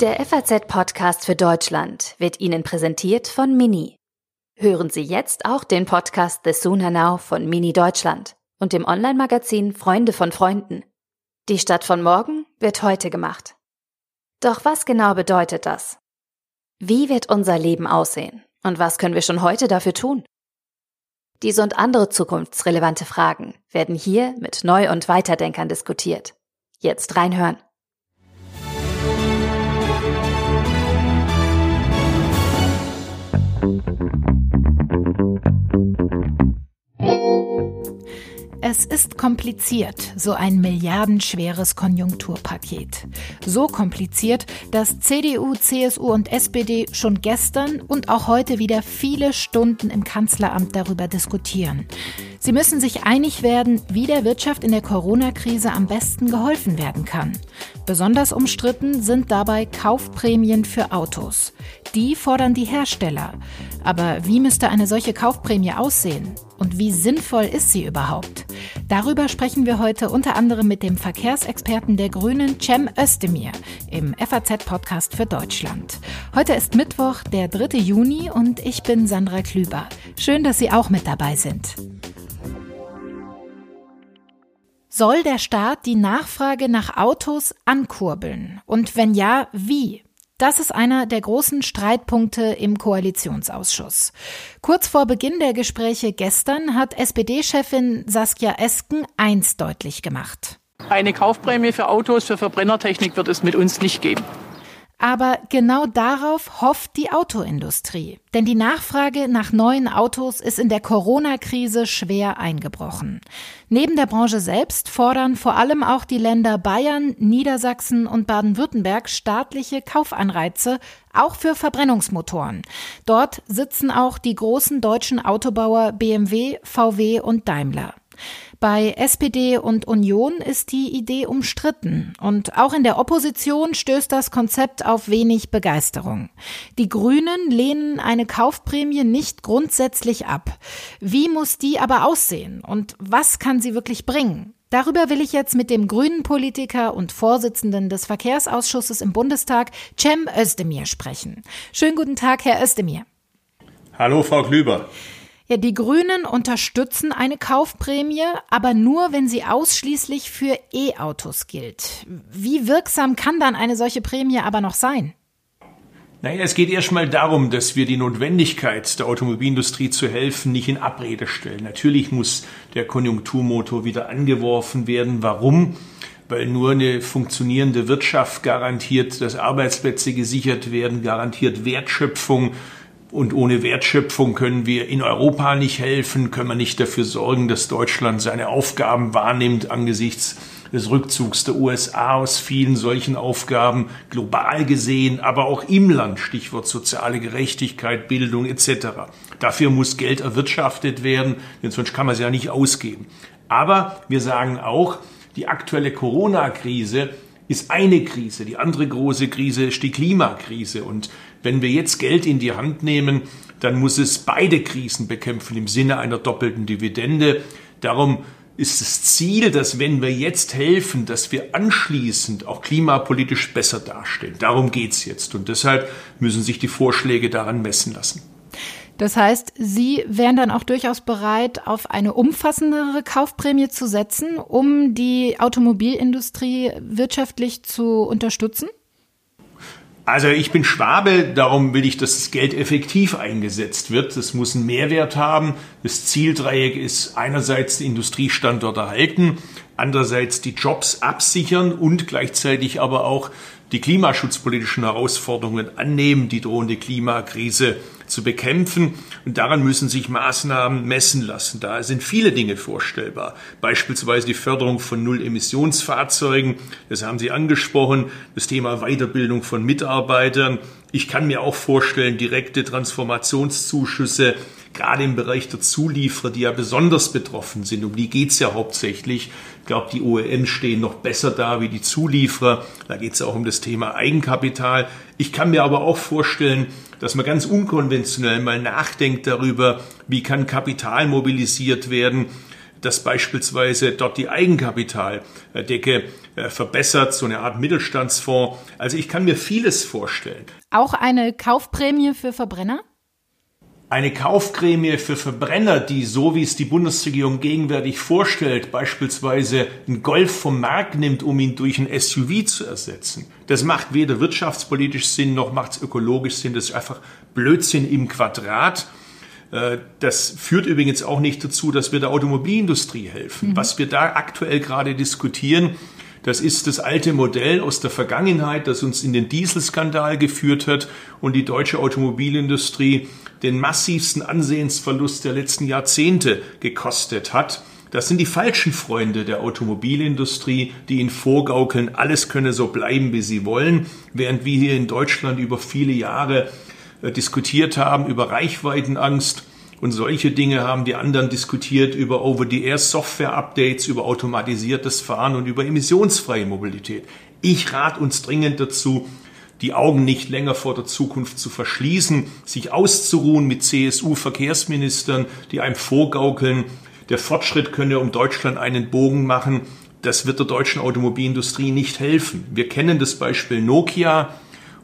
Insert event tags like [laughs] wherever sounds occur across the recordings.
Der FAZ-Podcast für Deutschland wird Ihnen präsentiert von Mini. Hören Sie jetzt auch den Podcast The Sooner Now von Mini Deutschland und dem Online-Magazin Freunde von Freunden. Die Stadt von morgen wird heute gemacht. Doch was genau bedeutet das? Wie wird unser Leben aussehen? Und was können wir schon heute dafür tun? Diese und andere zukunftsrelevante Fragen werden hier mit Neu- und Weiterdenkern diskutiert. Jetzt reinhören. Es ist kompliziert, so ein milliardenschweres Konjunkturpaket. So kompliziert, dass CDU, CSU und SPD schon gestern und auch heute wieder viele Stunden im Kanzleramt darüber diskutieren. Sie müssen sich einig werden, wie der Wirtschaft in der Corona-Krise am besten geholfen werden kann. Besonders umstritten sind dabei Kaufprämien für Autos. Die fordern die Hersteller. Aber wie müsste eine solche Kaufprämie aussehen? Und wie sinnvoll ist sie überhaupt? Darüber sprechen wir heute unter anderem mit dem Verkehrsexperten der Grünen, Cem Özdemir, im FAZ-Podcast für Deutschland. Heute ist Mittwoch, der 3. Juni und ich bin Sandra Klüber. Schön, dass Sie auch mit dabei sind. Soll der Staat die Nachfrage nach Autos ankurbeln? Und wenn ja, wie? Das ist einer der großen Streitpunkte im Koalitionsausschuss. Kurz vor Beginn der Gespräche gestern hat SPD-Chefin Saskia Esken eins deutlich gemacht. Eine Kaufprämie für Autos für Verbrennertechnik wird es mit uns nicht geben. Aber genau darauf hofft die Autoindustrie. Denn die Nachfrage nach neuen Autos ist in der Corona-Krise schwer eingebrochen. Neben der Branche selbst fordern vor allem auch die Länder Bayern, Niedersachsen und Baden-Württemberg staatliche Kaufanreize, auch für Verbrennungsmotoren. Dort sitzen auch die großen deutschen Autobauer BMW, VW und Daimler. Bei SPD und Union ist die Idee umstritten und auch in der Opposition stößt das Konzept auf wenig Begeisterung. Die Grünen lehnen eine Kaufprämie nicht grundsätzlich ab. Wie muss die aber aussehen und was kann sie wirklich bringen? Darüber will ich jetzt mit dem grünen Politiker und Vorsitzenden des Verkehrsausschusses im Bundestag, Cem Özdemir, sprechen. Schönen guten Tag, Herr Özdemir. Hallo, Frau Klüber. Ja, die Grünen unterstützen eine Kaufprämie, aber nur, wenn sie ausschließlich für E-Autos gilt. Wie wirksam kann dann eine solche Prämie aber noch sein? Naja, es geht erstmal darum, dass wir die Notwendigkeit der Automobilindustrie zu helfen nicht in Abrede stellen. Natürlich muss der Konjunkturmotor wieder angeworfen werden. Warum? Weil nur eine funktionierende Wirtschaft garantiert, dass Arbeitsplätze gesichert werden, garantiert Wertschöpfung, und ohne Wertschöpfung können wir in Europa nicht helfen, können wir nicht dafür sorgen, dass Deutschland seine Aufgaben wahrnimmt angesichts des Rückzugs der USA aus vielen solchen Aufgaben, global gesehen, aber auch im Land, Stichwort soziale Gerechtigkeit, Bildung etc. Dafür muss Geld erwirtschaftet werden, denn sonst kann man es ja nicht ausgeben. Aber wir sagen auch, die aktuelle Corona-Krise ist eine Krise. Die andere große Krise ist die Klimakrise. Und wenn wir jetzt Geld in die Hand nehmen, dann muss es beide Krisen bekämpfen im Sinne einer doppelten Dividende. Darum ist das Ziel, dass wenn wir jetzt helfen, dass wir anschließend auch klimapolitisch besser dastehen. Darum geht's jetzt. Und deshalb müssen sich die Vorschläge daran messen lassen. Das heißt, Sie wären dann auch durchaus bereit, auf eine umfassendere Kaufprämie zu setzen, um die Automobilindustrie wirtschaftlich zu unterstützen? Also ich bin Schwabe, darum will ich, dass das Geld effektiv eingesetzt wird. Es muss einen Mehrwert haben. Das Zieldreieck ist einerseits die Industriestandort erhalten, andererseits die Jobs absichern und gleichzeitig aber auch die klimaschutzpolitischen Herausforderungen annehmen, die drohende Klimakrise zu bekämpfen. Und daran müssen sich Maßnahmen messen lassen. Da sind viele Dinge vorstellbar. Beispielsweise die Förderung von Null-Emissionsfahrzeugen. Das haben Sie angesprochen. Das Thema Weiterbildung von Mitarbeitern. Ich kann mir auch vorstellen, direkte Transformationszuschüsse, gerade im Bereich der Zulieferer, die ja besonders betroffen sind. Um die geht's ja hauptsächlich. Ich glaube, die OEM stehen noch besser da wie die Zulieferer. Da geht es auch um das Thema Eigenkapital. Ich kann mir aber auch vorstellen, dass man ganz unkonventionell mal nachdenkt darüber, wie kann Kapital mobilisiert werden, dass beispielsweise dort die Eigenkapitaldecke äh, verbessert, so eine Art Mittelstandsfonds. Also ich kann mir vieles vorstellen. Auch eine Kaufprämie für Verbrenner? Eine Kaufprämie für Verbrenner, die so wie es die Bundesregierung gegenwärtig vorstellt, beispielsweise einen Golf vom Markt nimmt, um ihn durch ein SUV zu ersetzen, das macht weder wirtschaftspolitisch Sinn noch macht es ökologisch Sinn. Das ist einfach Blödsinn im Quadrat. Äh, das führt übrigens auch nicht dazu, dass wir der Automobilindustrie helfen. Mhm. Was wir da aktuell gerade diskutieren, das ist das alte Modell aus der Vergangenheit, das uns in den Dieselskandal geführt hat und die deutsche Automobilindustrie den massivsten Ansehensverlust der letzten Jahrzehnte gekostet hat. Das sind die falschen Freunde der Automobilindustrie, die ihnen vorgaukeln, alles könne so bleiben, wie sie wollen, während wir hier in Deutschland über viele Jahre äh, diskutiert haben über Reichweitenangst und solche Dinge haben die anderen diskutiert über Over-the-Air-Software-Updates, über automatisiertes Fahren und über emissionsfreie Mobilität. Ich rate uns dringend dazu, die Augen nicht länger vor der Zukunft zu verschließen, sich auszuruhen mit CSU-Verkehrsministern, die einem vorgaukeln, der Fortschritt könne um Deutschland einen Bogen machen. Das wird der deutschen Automobilindustrie nicht helfen. Wir kennen das Beispiel Nokia,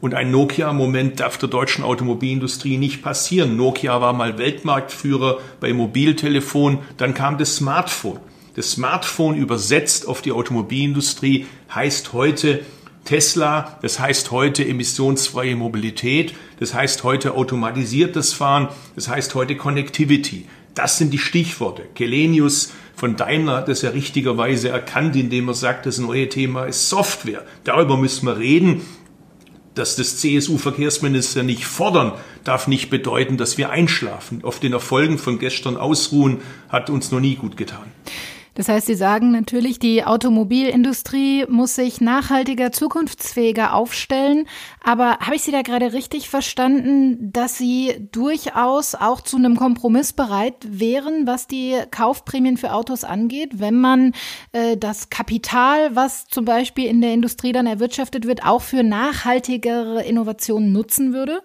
und ein Nokia-Moment darf der deutschen Automobilindustrie nicht passieren. Nokia war mal Weltmarktführer bei Mobiltelefon, dann kam das Smartphone. Das Smartphone übersetzt auf die Automobilindustrie heißt heute Tesla, das heißt heute emissionsfreie Mobilität, das heißt heute automatisiertes Fahren, das heißt heute Connectivity. Das sind die Stichworte. Kelenius von Daimler hat das ja richtigerweise erkannt, indem er sagt, das neue Thema ist Software. Darüber müssen wir reden dass das CSU-Verkehrsminister nicht fordern, darf nicht bedeuten, dass wir einschlafen. Auf den Erfolgen von gestern ausruhen hat uns noch nie gut getan. Das heißt, Sie sagen natürlich, die Automobilindustrie muss sich nachhaltiger, zukunftsfähiger aufstellen. Aber habe ich Sie da gerade richtig verstanden, dass Sie durchaus auch zu einem Kompromiss bereit wären, was die Kaufprämien für Autos angeht, wenn man äh, das Kapital, was zum Beispiel in der Industrie dann erwirtschaftet wird, auch für nachhaltigere Innovationen nutzen würde?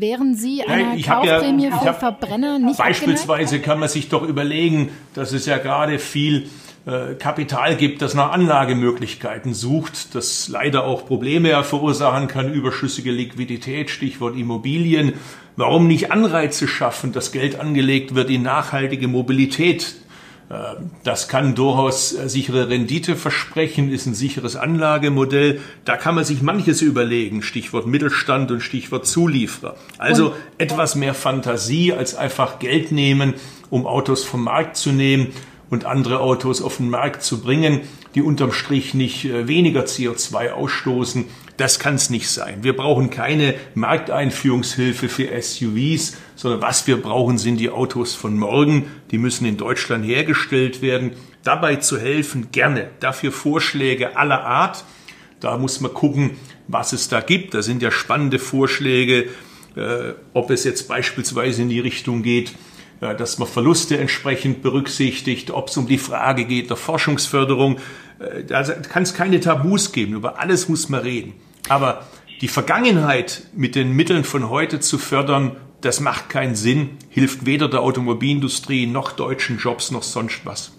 Wären Sie einer ja, Kaufprämie ja, für Verbrenner nicht Beispielsweise abgeneigt? kann man sich doch überlegen, dass es ja gerade viel äh, Kapital gibt, das nach Anlagemöglichkeiten sucht, das leider auch Probleme verursachen kann, überschüssige Liquidität, Stichwort Immobilien. Warum nicht Anreize schaffen, dass Geld angelegt wird in nachhaltige Mobilität? Äh, das kann durchaus äh, sichere Rendite versprechen, ist ein sicheres Anlagemodell. Da kann man sich manches überlegen. Stichwort Mittelstand und Stichwort Zulieferer. Also und etwas mehr Fantasie als einfach Geld nehmen, um Autos vom Markt zu nehmen und andere Autos auf den Markt zu bringen, die unterm Strich nicht äh, weniger CO2 ausstoßen. Das kann es nicht sein. Wir brauchen keine Markteinführungshilfe für SUVs, sondern was wir brauchen, sind die Autos von morgen. Die müssen in Deutschland hergestellt werden. Dabei zu helfen, gerne. Dafür Vorschläge aller Art. Da muss man gucken, was es da gibt. Da sind ja spannende Vorschläge, äh, ob es jetzt beispielsweise in die Richtung geht, dass man Verluste entsprechend berücksichtigt, ob es um die Frage geht der Forschungsförderung. Äh, da kann es keine Tabus geben. Über alles muss man reden. Aber die Vergangenheit mit den Mitteln von heute zu fördern, das macht keinen Sinn, hilft weder der Automobilindustrie noch deutschen Jobs noch sonst was.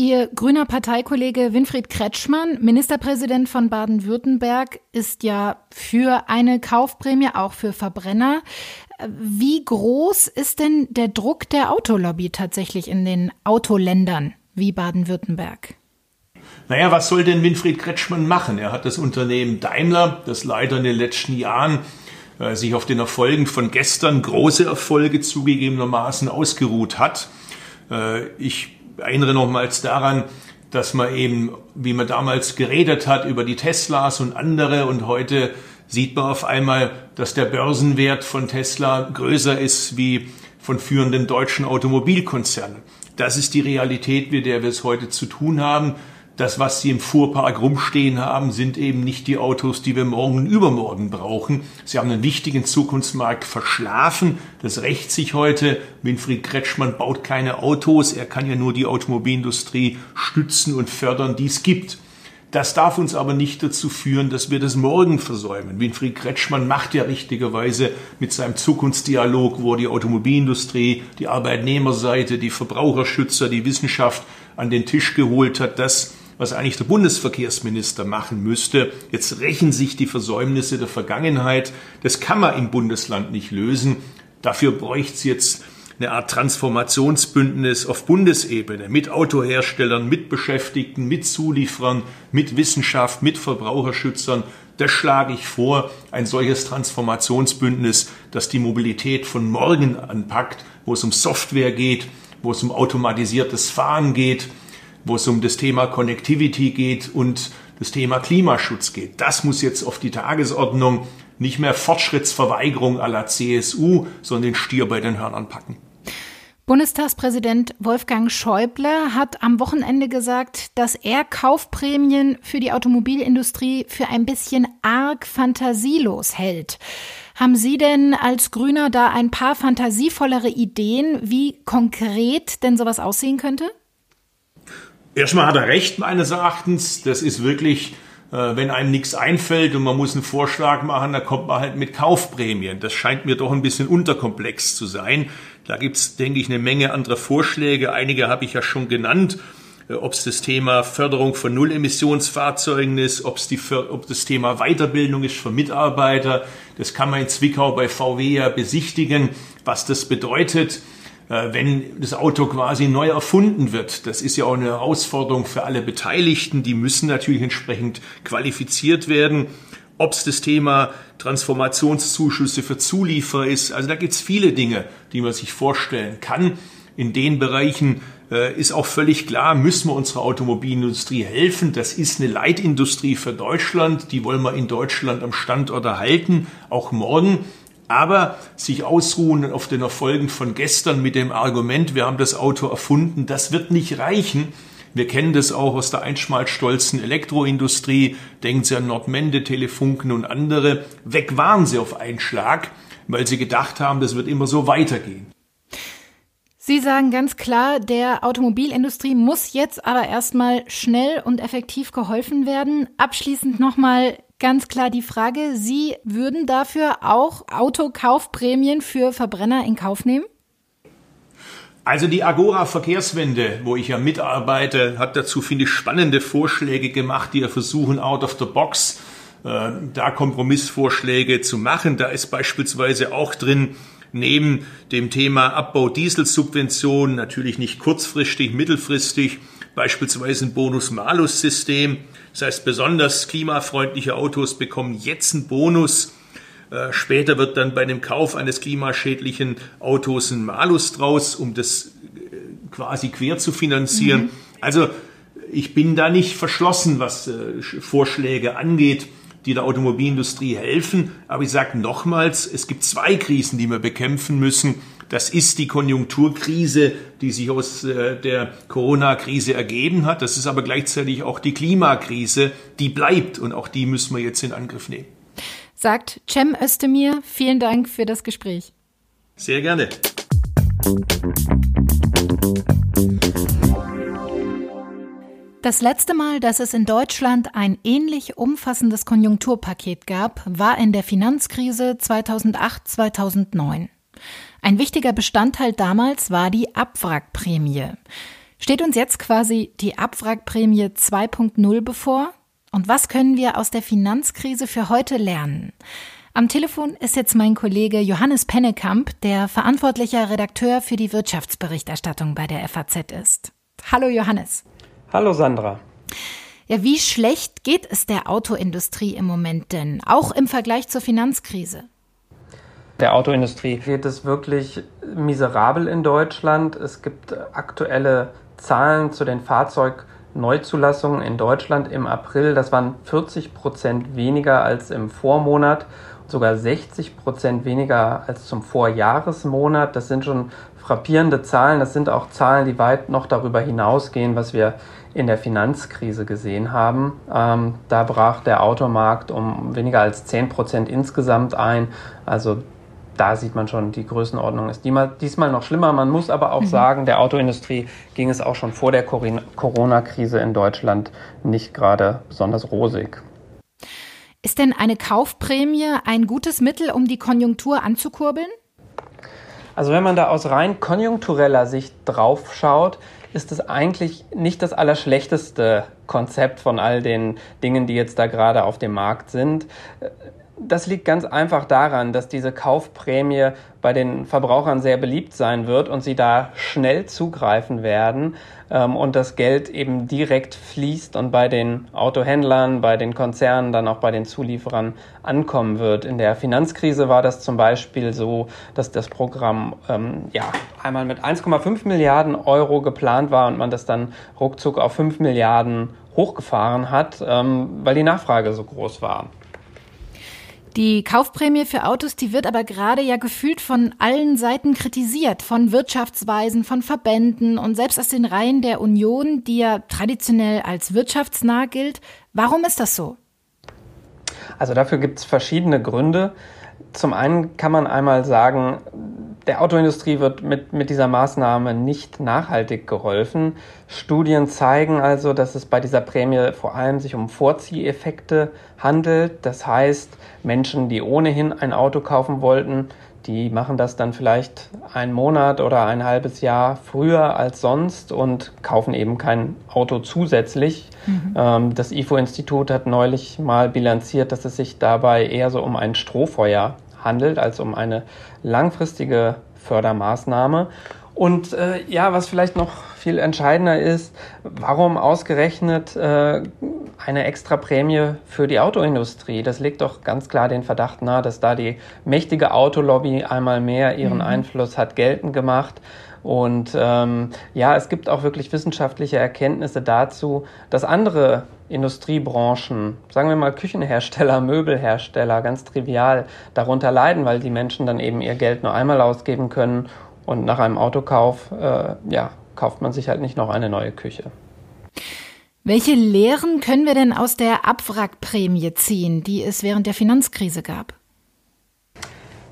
Ihr grüner Parteikollege Winfried Kretschmann, Ministerpräsident von Baden-Württemberg, ist ja für eine Kaufprämie, auch für Verbrenner. Wie groß ist denn der Druck der Autolobby tatsächlich in den Autoländern wie Baden-Württemberg? Naja, was soll denn Winfried Kretschmann machen? Er hat das Unternehmen Daimler, das leider in den letzten Jahren äh, sich auf den Erfolgen von gestern große Erfolge zugegebenermaßen ausgeruht hat. Äh, ich erinnere nochmals daran, dass man eben, wie man damals geredet hat über die Teslas und andere und heute sieht man auf einmal, dass der Börsenwert von Tesla größer ist wie von führenden deutschen Automobilkonzernen. Das ist die Realität, mit der wir es heute zu tun haben. Das, was Sie im Fuhrpark rumstehen haben, sind eben nicht die Autos, die wir morgen und übermorgen brauchen. Sie haben einen wichtigen Zukunftsmarkt verschlafen. Das rächt sich heute. Winfried Kretschmann baut keine Autos. Er kann ja nur die Automobilindustrie stützen und fördern, die es gibt. Das darf uns aber nicht dazu führen, dass wir das morgen versäumen. Winfried Kretschmann macht ja richtigerweise mit seinem Zukunftsdialog, wo die Automobilindustrie, die Arbeitnehmerseite, die Verbraucherschützer, die Wissenschaft an den Tisch geholt hat, das, was eigentlich der Bundesverkehrsminister machen müsste. Jetzt rächen sich die Versäumnisse der Vergangenheit. Das kann man im Bundesland nicht lösen. Dafür bräuchte es jetzt eine Art Transformationsbündnis auf Bundesebene mit Autoherstellern, mit Beschäftigten, mit Zulieferern, mit Wissenschaft, mit Verbraucherschützern. Das schlage ich vor, ein solches Transformationsbündnis, das die Mobilität von morgen anpackt, wo es um Software geht, wo es um automatisiertes Fahren geht, wo es um das Thema Connectivity geht und das Thema Klimaschutz geht. Das muss jetzt auf die Tagesordnung nicht mehr Fortschrittsverweigerung aller CSU, sondern den Stier bei den Hörnern packen. Bundestagspräsident Wolfgang Schäuble hat am Wochenende gesagt, dass er Kaufprämien für die Automobilindustrie für ein bisschen arg fantasielos hält. Haben Sie denn als Grüner da ein paar fantasievollere Ideen, wie konkret denn sowas aussehen könnte? Erstmal hat er recht, meines Erachtens. Das ist wirklich äh, wenn einem nichts einfällt und man muss einen Vorschlag machen, dann kommt man halt mit Kaufprämien. Das scheint mir doch ein bisschen unterkomplex zu sein. Da gibt's, denke ich, eine Menge anderer Vorschläge. Einige habe ich ja schon genannt. Äh, ob es das Thema Förderung von Nullemissionsfahrzeugen ist, ob's die, ob das Thema Weiterbildung ist für Mitarbeiter. Das kann man in Zwickau bei VW ja besichtigen, was das bedeutet. Äh, wenn das Auto quasi neu erfunden wird. Das ist ja auch eine Herausforderung für alle Beteiligten. Die müssen natürlich entsprechend qualifiziert werden. Ob es das Thema Transformationszuschüsse für Zulieferer ist. Also da gibt es viele Dinge, die man sich vorstellen kann. In den Bereichen äh, ist auch völlig klar, müssen wir unserer Automobilindustrie helfen. Das ist eine Leitindustrie für Deutschland. Die wollen wir in Deutschland am Standort erhalten, auch morgen. Aber sich ausruhen auf den Erfolgen von gestern mit dem Argument, wir haben das Auto erfunden, das wird nicht reichen. Wir kennen das auch aus der einschmalstolzen Elektroindustrie. Denken Sie an Nordmende, Telefunken und andere. Weg waren sie auf einen Schlag, weil sie gedacht haben, das wird immer so weitergehen. Sie sagen ganz klar, der Automobilindustrie muss jetzt aber erstmal schnell und effektiv geholfen werden. Abschließend nochmal ganz klar die Frage, Sie würden dafür auch Autokaufprämien für Verbrenner in Kauf nehmen? Also die Agora Verkehrswende, wo ich ja mitarbeite, hat dazu, finde ich, spannende Vorschläge gemacht, die ja versuchen, out of the box äh, da Kompromissvorschläge zu machen. Da ist beispielsweise auch drin, neben dem Thema Abbau Dieselsubventionen, natürlich nicht kurzfristig, mittelfristig, beispielsweise ein Bonus-Malus-System. Das heißt, besonders klimafreundliche Autos bekommen jetzt einen Bonus. Äh, später wird dann bei dem Kauf eines klimaschädlichen Autos ein Malus draus, um das äh, quasi quer zu finanzieren. Mhm. Also ich bin da nicht verschlossen, was äh, Vorschläge angeht die der Automobilindustrie helfen. Aber ich sage nochmals, es gibt zwei Krisen, die wir bekämpfen müssen. Das ist die Konjunkturkrise, die sich aus der Corona-Krise ergeben hat. Das ist aber gleichzeitig auch die Klimakrise, die bleibt und auch die müssen wir jetzt in Angriff nehmen. Sagt Cem Özdemir, vielen Dank für das Gespräch. Sehr gerne. Das letzte Mal, dass es in Deutschland ein ähnlich umfassendes Konjunkturpaket gab, war in der Finanzkrise 2008-2009. Ein wichtiger Bestandteil damals war die Abwrackprämie. Steht uns jetzt quasi die Abwrackprämie 2.0 bevor? Und was können wir aus der Finanzkrise für heute lernen? Am Telefon ist jetzt mein Kollege Johannes Pennekamp, der verantwortlicher Redakteur für die Wirtschaftsberichterstattung bei der FAZ ist. Hallo Johannes. Hallo Sandra. Ja, wie schlecht geht es der Autoindustrie im Moment denn, auch im Vergleich zur Finanzkrise? Der Autoindustrie geht es wirklich miserabel in Deutschland. Es gibt aktuelle Zahlen zu den Fahrzeugneuzulassungen in Deutschland im April. Das waren 40 Prozent weniger als im Vormonat, sogar 60 Prozent weniger als zum Vorjahresmonat. Das sind schon frappierende Zahlen. Das sind auch Zahlen, die weit noch darüber hinausgehen, was wir in der Finanzkrise gesehen haben. Ähm, da brach der Automarkt um weniger als 10 Prozent insgesamt ein. Also da sieht man schon, die Größenordnung ist diesmal noch schlimmer. Man muss aber auch mhm. sagen, der Autoindustrie ging es auch schon vor der Corona-Krise in Deutschland nicht gerade besonders rosig. Ist denn eine Kaufprämie ein gutes Mittel, um die Konjunktur anzukurbeln? Also wenn man da aus rein konjunktureller Sicht drauf schaut, ist es eigentlich nicht das allerschlechteste Konzept von all den Dingen, die jetzt da gerade auf dem Markt sind. Das liegt ganz einfach daran, dass diese Kaufprämie bei den Verbrauchern sehr beliebt sein wird und sie da schnell zugreifen werden ähm, und das Geld eben direkt fließt und bei den Autohändlern, bei den Konzernen, dann auch bei den Zulieferern ankommen wird. In der Finanzkrise war das zum Beispiel so, dass das Programm ähm, ja einmal mit 1,5 Milliarden Euro geplant war und man das dann ruckzuck auf 5 Milliarden hochgefahren hat, ähm, weil die Nachfrage so groß war. Die Kaufprämie für Autos, die wird aber gerade ja gefühlt von allen Seiten kritisiert, von Wirtschaftsweisen, von Verbänden und selbst aus den Reihen der Union, die ja traditionell als wirtschaftsnah gilt. Warum ist das so? Also dafür gibt es verschiedene Gründe. Zum einen kann man einmal sagen, der Autoindustrie wird mit, mit dieser Maßnahme nicht nachhaltig geholfen. Studien zeigen also, dass es bei dieser Prämie vor allem sich um Vorzieheffekte handelt. Das heißt, Menschen, die ohnehin ein Auto kaufen wollten, die machen das dann vielleicht einen Monat oder ein halbes Jahr früher als sonst und kaufen eben kein Auto zusätzlich. Mhm. Ähm, das IFO-Institut hat neulich mal bilanziert, dass es sich dabei eher so um ein Strohfeuer handelt als um eine langfristige Fördermaßnahme. Und äh, ja, was vielleicht noch viel entscheidender ist, warum ausgerechnet äh, eine extra Prämie für die Autoindustrie? Das legt doch ganz klar den Verdacht nahe, dass da die mächtige Autolobby einmal mehr ihren mhm. Einfluss hat geltend gemacht. Und ähm, ja, es gibt auch wirklich wissenschaftliche Erkenntnisse dazu, dass andere Industriebranchen, sagen wir mal Küchenhersteller, [laughs] Möbelhersteller, ganz trivial darunter leiden, weil die Menschen dann eben ihr Geld nur einmal ausgeben können und nach einem Autokauf, äh, ja, kauft man sich halt nicht noch eine neue Küche. Welche Lehren können wir denn aus der Abwrackprämie ziehen, die es während der Finanzkrise gab?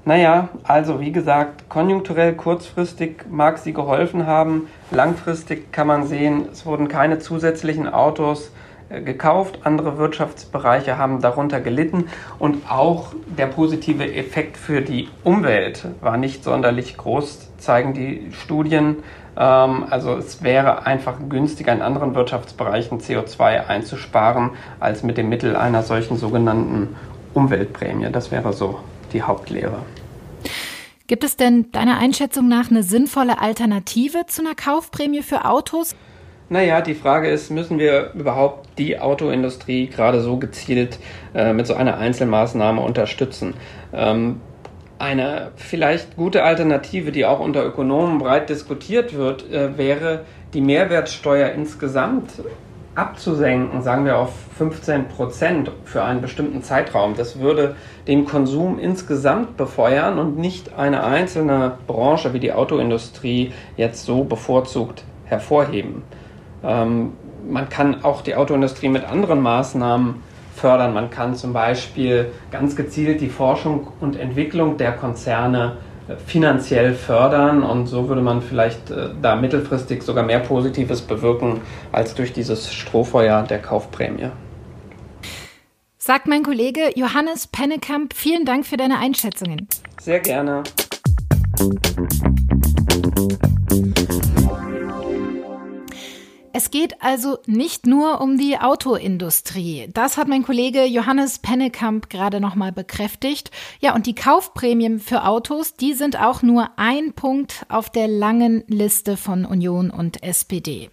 Naja, also wie gesagt, konjunkturell kurzfristig mag sie geholfen haben. Langfristig kann man sehen, es wurden keine zusätzlichen Autos äh, gekauft, andere Wirtschaftsbereiche haben darunter gelitten und auch der positive Effekt für die Umwelt war nicht sonderlich groß, zeigen die Studien. Ähm, also es wäre einfach günstiger in anderen Wirtschaftsbereichen CO2 einzusparen als mit dem Mittel einer solchen sogenannten Umweltprämie. Das wäre so die Hauptlehre. Gibt es denn deiner Einschätzung nach eine sinnvolle Alternative zu einer Kaufprämie für Autos? Naja, die Frage ist, müssen wir überhaupt die Autoindustrie gerade so gezielt äh, mit so einer Einzelmaßnahme unterstützen? Ähm, eine vielleicht gute Alternative, die auch unter Ökonomen breit diskutiert wird, äh, wäre die Mehrwertsteuer insgesamt abzusenken, sagen wir auf 15 Prozent für einen bestimmten Zeitraum. Das würde den Konsum insgesamt befeuern und nicht eine einzelne Branche wie die Autoindustrie jetzt so bevorzugt hervorheben. Ähm, man kann auch die Autoindustrie mit anderen Maßnahmen fördern. Man kann zum Beispiel ganz gezielt die Forschung und Entwicklung der Konzerne äh, finanziell fördern und so würde man vielleicht äh, da mittelfristig sogar mehr Positives bewirken als durch dieses Strohfeuer der Kaufprämie. Sagt mein Kollege Johannes Pennekamp, vielen Dank für deine Einschätzungen. Sehr gerne. Es geht also nicht nur um die Autoindustrie. Das hat mein Kollege Johannes Pennekamp gerade nochmal bekräftigt. Ja, und die Kaufprämien für Autos, die sind auch nur ein Punkt auf der langen Liste von Union und SPD.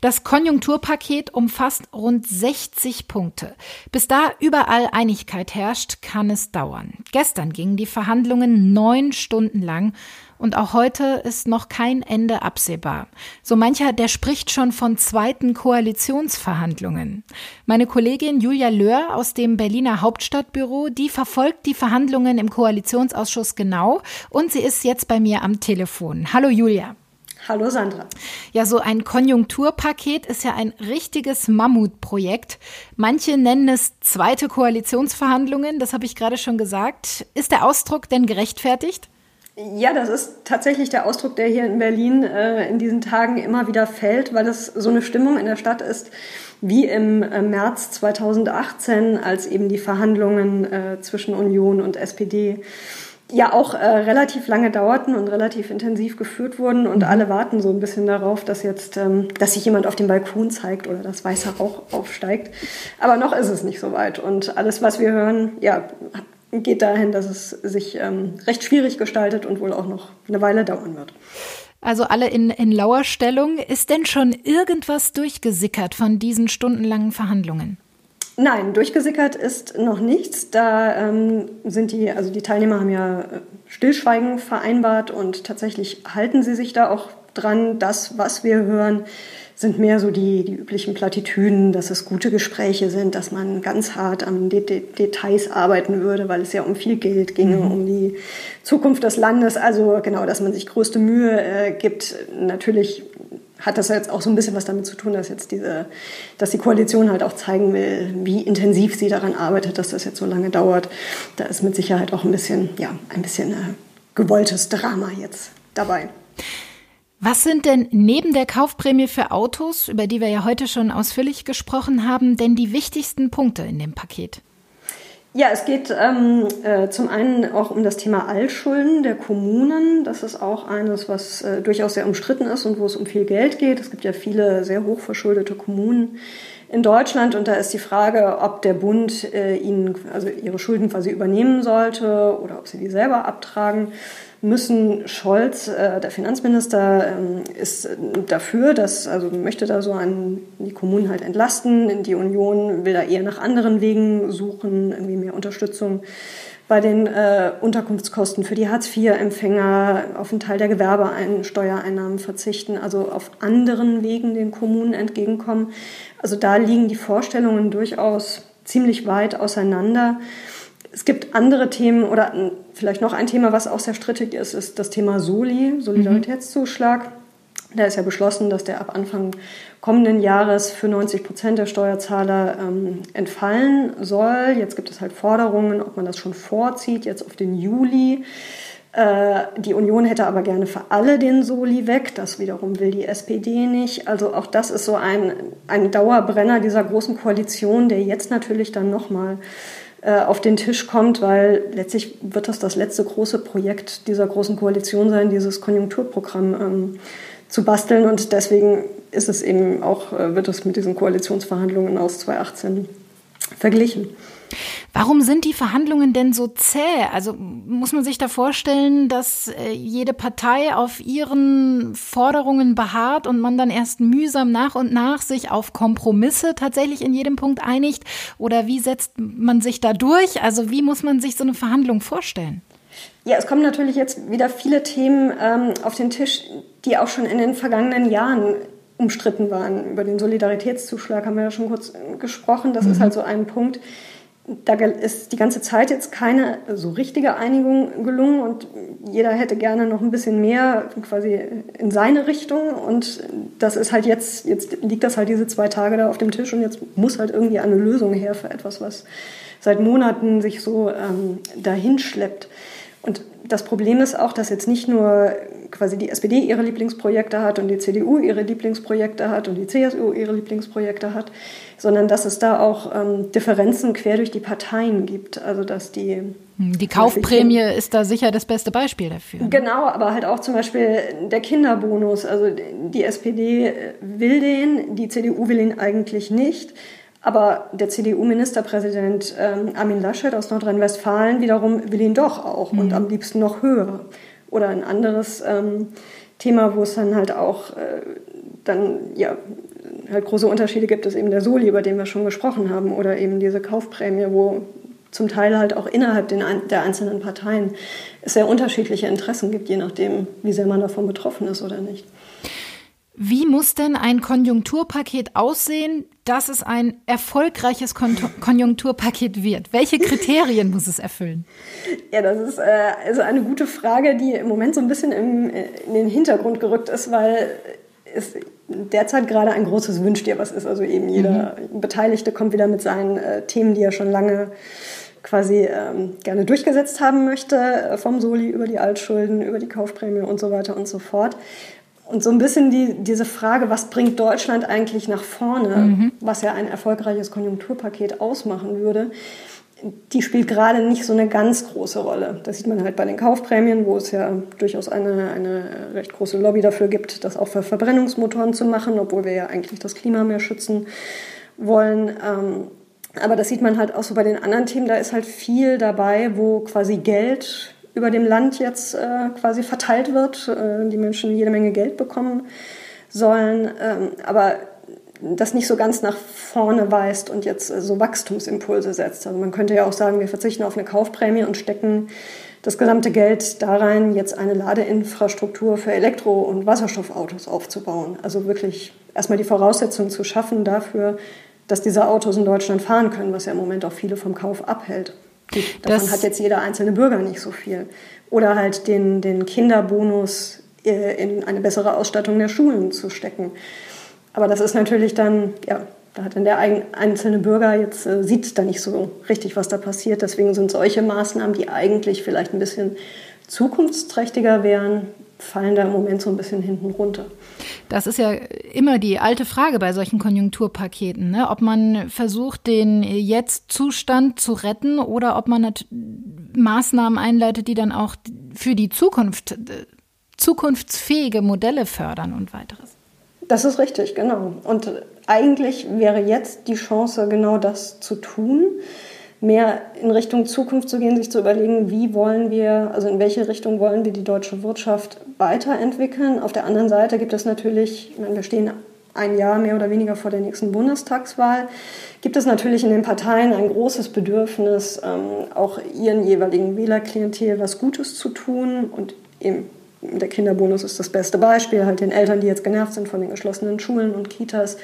Das Konjunkturpaket umfasst rund 60 Punkte. Bis da überall Einigkeit herrscht, kann es dauern. Gestern gingen die Verhandlungen neun Stunden lang und auch heute ist noch kein Ende absehbar. So mancher, der spricht schon von zweiten Koalitionsverhandlungen. Meine Kollegin Julia Löhr aus dem Berliner Hauptstadtbüro, die verfolgt die Verhandlungen im Koalitionsausschuss genau und sie ist jetzt bei mir am Telefon. Hallo Julia. Hallo Sandra. Ja, so ein Konjunkturpaket ist ja ein richtiges Mammutprojekt. Manche nennen es zweite Koalitionsverhandlungen, das habe ich gerade schon gesagt. Ist der Ausdruck denn gerechtfertigt? Ja, das ist tatsächlich der Ausdruck, der hier in Berlin äh, in diesen Tagen immer wieder fällt, weil es so eine Stimmung in der Stadt ist, wie im äh, März 2018, als eben die Verhandlungen äh, zwischen Union und SPD ja auch äh, relativ lange dauerten und relativ intensiv geführt wurden und mhm. alle warten so ein bisschen darauf, dass jetzt, ähm, dass sich jemand auf dem Balkon zeigt oder dass weißer Rauch aufsteigt. Aber noch ist es nicht so weit und alles, was wir hören, ja, geht dahin, dass es sich ähm, recht schwierig gestaltet und wohl auch noch eine Weile dauern wird. Also alle in, in Lauerstellung. Ist denn schon irgendwas durchgesickert von diesen stundenlangen Verhandlungen? Nein, durchgesickert ist noch nichts. Da ähm, sind die, also die Teilnehmer haben ja äh, Stillschweigen vereinbart und tatsächlich halten sie sich da auch dran. Das, was wir hören, sind mehr so die, die üblichen Plattitüden, dass es gute Gespräche sind, dass man ganz hart an De De Details arbeiten würde, weil es ja um viel Geld ginge, mhm. um die Zukunft des Landes. Also genau, dass man sich größte Mühe äh, gibt. Natürlich hat das jetzt auch so ein bisschen was damit zu tun, dass jetzt diese, dass die Koalition halt auch zeigen will, wie intensiv sie daran arbeitet, dass das jetzt so lange dauert. Da ist mit Sicherheit auch ein bisschen, ja, ein bisschen äh, gewolltes Drama jetzt dabei. Was sind denn neben der Kaufprämie für Autos, über die wir ja heute schon ausführlich gesprochen haben, denn die wichtigsten Punkte in dem Paket? Ja, es geht ähm, äh, zum einen auch um das Thema Altschulden der Kommunen. Das ist auch eines, was äh, durchaus sehr umstritten ist und wo es um viel Geld geht. Es gibt ja viele sehr hochverschuldete Kommunen in Deutschland und da ist die Frage, ob der Bund äh, ihnen also ihre Schulden quasi übernehmen sollte oder ob sie die selber abtragen müssen. Scholz, äh, der Finanzminister, ähm, ist dafür, dass, also möchte da so an die Kommunen halt entlasten. Die Union will da eher nach anderen Wegen suchen, irgendwie mehr Unterstützung bei den äh, Unterkunftskosten für die Hartz-IV-Empfänger, auf einen Teil der Gewerbeeinsteuereinnahmen verzichten, also auf anderen Wegen den Kommunen entgegenkommen. Also da liegen die Vorstellungen durchaus ziemlich weit auseinander. Es gibt andere Themen oder vielleicht noch ein Thema, was auch sehr strittig ist, ist das Thema Soli, Solidaritätszuschlag. Mhm. Da ist ja beschlossen, dass der ab Anfang kommenden Jahres für 90 Prozent der Steuerzahler ähm, entfallen soll. Jetzt gibt es halt Forderungen, ob man das schon vorzieht, jetzt auf den Juli. Äh, die Union hätte aber gerne für alle den Soli weg. Das wiederum will die SPD nicht. Also auch das ist so ein, ein Dauerbrenner dieser großen Koalition, der jetzt natürlich dann nochmal auf den Tisch kommt, weil letztlich wird das das letzte große Projekt dieser großen Koalition sein, dieses Konjunkturprogramm ähm, zu basteln. Und deswegen ist es eben auch, äh, wird es mit diesen Koalitionsverhandlungen aus 2018 verglichen. Warum sind die Verhandlungen denn so zäh? Also muss man sich da vorstellen, dass äh, jede Partei auf ihren Forderungen beharrt und man dann erst mühsam nach und nach sich auf Kompromisse tatsächlich in jedem Punkt einigt? Oder wie setzt man sich da durch? Also wie muss man sich so eine Verhandlung vorstellen? Ja, es kommen natürlich jetzt wieder viele Themen ähm, auf den Tisch, die auch schon in den vergangenen Jahren umstritten waren. Über den Solidaritätszuschlag haben wir ja schon kurz gesprochen. Das mhm. ist halt so ein Punkt, da ist die ganze Zeit jetzt keine so richtige Einigung gelungen und jeder hätte gerne noch ein bisschen mehr quasi in seine Richtung und das ist halt jetzt, jetzt liegt das halt diese zwei Tage da auf dem Tisch und jetzt muss halt irgendwie eine Lösung her für etwas, was seit Monaten sich so ähm, dahin schleppt. Und das Problem ist auch, dass jetzt nicht nur quasi die SPD ihre Lieblingsprojekte hat und die CDU ihre Lieblingsprojekte hat und die CSU ihre Lieblingsprojekte hat, sondern dass es da auch ähm, Differenzen quer durch die Parteien gibt. Also dass die hm, die Kaufprämie ist da sicher das beste Beispiel dafür. Genau, aber halt auch zum Beispiel der Kinderbonus. Also die SPD will den, die CDU will ihn eigentlich nicht. Aber der CDU-Ministerpräsident ähm, Armin Laschet aus Nordrhein-Westfalen wiederum will ihn doch auch mhm. und am liebsten noch höher. Oder ein anderes ähm, Thema, wo es dann halt auch äh, dann ja halt große Unterschiede gibt, ist eben der Soli, über den wir schon gesprochen haben, oder eben diese Kaufprämie, wo zum Teil halt auch innerhalb der einzelnen Parteien es sehr unterschiedliche Interessen gibt, je nachdem, wie sehr man davon betroffen ist oder nicht. Wie muss denn ein Konjunkturpaket aussehen, dass es ein erfolgreiches Kon Konjunkturpaket wird? Welche [laughs] Kriterien muss es erfüllen? Ja, das ist äh, also eine gute Frage, die im Moment so ein bisschen im, in den Hintergrund gerückt ist, weil es derzeit gerade ein großes Wünsch dir was ist. Also eben jeder mhm. Beteiligte kommt wieder mit seinen äh, Themen, die er schon lange quasi ähm, gerne durchgesetzt haben möchte, äh, vom Soli über die Altschulden, über die Kaufprämie und so weiter und so fort. Und so ein bisschen die, diese Frage, was bringt Deutschland eigentlich nach vorne, mhm. was ja ein erfolgreiches Konjunkturpaket ausmachen würde, die spielt gerade nicht so eine ganz große Rolle. Das sieht man halt bei den Kaufprämien, wo es ja durchaus eine, eine recht große Lobby dafür gibt, das auch für Verbrennungsmotoren zu machen, obwohl wir ja eigentlich das Klima mehr schützen wollen. Ähm, aber das sieht man halt auch so bei den anderen Themen. Da ist halt viel dabei, wo quasi Geld über dem Land jetzt äh, quasi verteilt wird, äh, die Menschen jede Menge Geld bekommen sollen, ähm, aber das nicht so ganz nach vorne weist und jetzt äh, so Wachstumsimpulse setzt. Also man könnte ja auch sagen, wir verzichten auf eine Kaufprämie und stecken das gesamte Geld da rein, jetzt eine Ladeinfrastruktur für Elektro- und Wasserstoffautos aufzubauen. Also wirklich erstmal die Voraussetzungen zu schaffen dafür, dass diese Autos in Deutschland fahren können, was ja im Moment auch viele vom Kauf abhält. Davon das hat jetzt jeder einzelne Bürger nicht so viel. Oder halt den, den Kinderbonus äh, in eine bessere Ausstattung der Schulen zu stecken. Aber das ist natürlich dann, ja, da hat dann der einzelne Bürger jetzt, äh, sieht da nicht so richtig, was da passiert. Deswegen sind solche Maßnahmen, die eigentlich vielleicht ein bisschen zukunftsträchtiger wären, fallen da im Moment so ein bisschen hinten runter. Das ist ja immer die alte Frage bei solchen Konjunkturpaketen, ne? ob man versucht, den Jetzt-Zustand zu retten oder ob man Maßnahmen einleitet, die dann auch für die Zukunft zukunftsfähige Modelle fördern und weiteres. Das ist richtig, genau. Und eigentlich wäre jetzt die Chance, genau das zu tun mehr in Richtung Zukunft zu gehen, sich zu überlegen, wie wollen wir, also in welche Richtung wollen wir die deutsche Wirtschaft weiterentwickeln. Auf der anderen Seite gibt es natürlich, ich meine, wir stehen ein Jahr mehr oder weniger vor der nächsten Bundestagswahl, gibt es natürlich in den Parteien ein großes Bedürfnis, ähm, auch ihren jeweiligen Wählerklientel was Gutes zu tun und eben der Kinderbonus ist das beste Beispiel, halt den Eltern, die jetzt genervt sind von den geschlossenen Schulen und Kitas,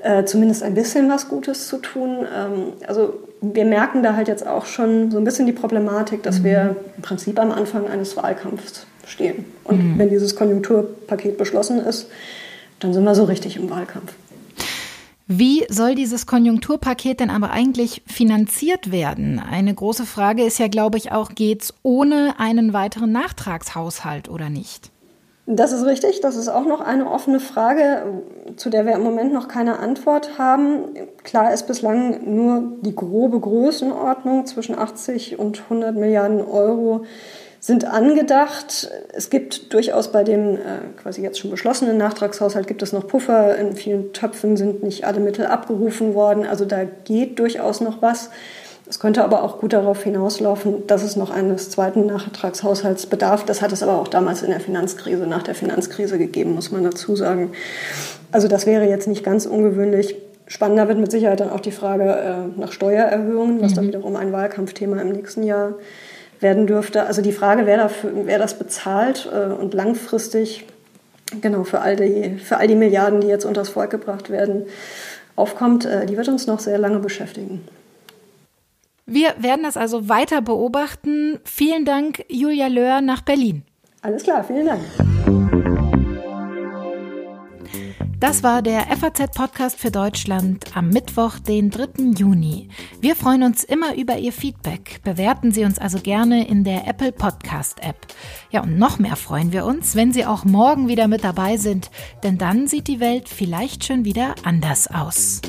äh, zumindest ein bisschen was Gutes zu tun. Ähm, also wir merken da halt jetzt auch schon so ein bisschen die Problematik, dass mhm. wir im Prinzip am Anfang eines Wahlkampfs stehen. Und mhm. wenn dieses Konjunkturpaket beschlossen ist, dann sind wir so richtig im Wahlkampf. Wie soll dieses Konjunkturpaket denn aber eigentlich finanziert werden? Eine große Frage ist ja, glaube ich, auch, geht es ohne einen weiteren Nachtragshaushalt oder nicht? Das ist richtig. Das ist auch noch eine offene Frage, zu der wir im Moment noch keine Antwort haben. Klar ist bislang nur die grobe Größenordnung zwischen 80 und 100 Milliarden Euro sind angedacht. Es gibt durchaus bei dem äh, quasi jetzt schon beschlossenen Nachtragshaushalt gibt es noch Puffer. In vielen Töpfen sind nicht alle Mittel abgerufen worden. Also da geht durchaus noch was. Es könnte aber auch gut darauf hinauslaufen, dass es noch eines zweiten Nachtragshaushalts bedarf. Das hat es aber auch damals in der Finanzkrise, nach der Finanzkrise gegeben, muss man dazu sagen. Also das wäre jetzt nicht ganz ungewöhnlich. Spannender wird mit Sicherheit dann auch die Frage äh, nach Steuererhöhungen, was mhm. dann wiederum ein Wahlkampfthema im nächsten Jahr werden dürfte. Also die Frage, wer, dafür, wer das bezahlt äh, und langfristig genau für all, die, für all die Milliarden, die jetzt unters Volk gebracht werden, aufkommt, äh, die wird uns noch sehr lange beschäftigen. Wir werden das also weiter beobachten. Vielen Dank, Julia Löhr nach Berlin. Alles klar, vielen Dank. Das war der FAZ-Podcast für Deutschland am Mittwoch, den 3. Juni. Wir freuen uns immer über Ihr Feedback. Bewerten Sie uns also gerne in der Apple Podcast-App. Ja, und noch mehr freuen wir uns, wenn Sie auch morgen wieder mit dabei sind, denn dann sieht die Welt vielleicht schon wieder anders aus.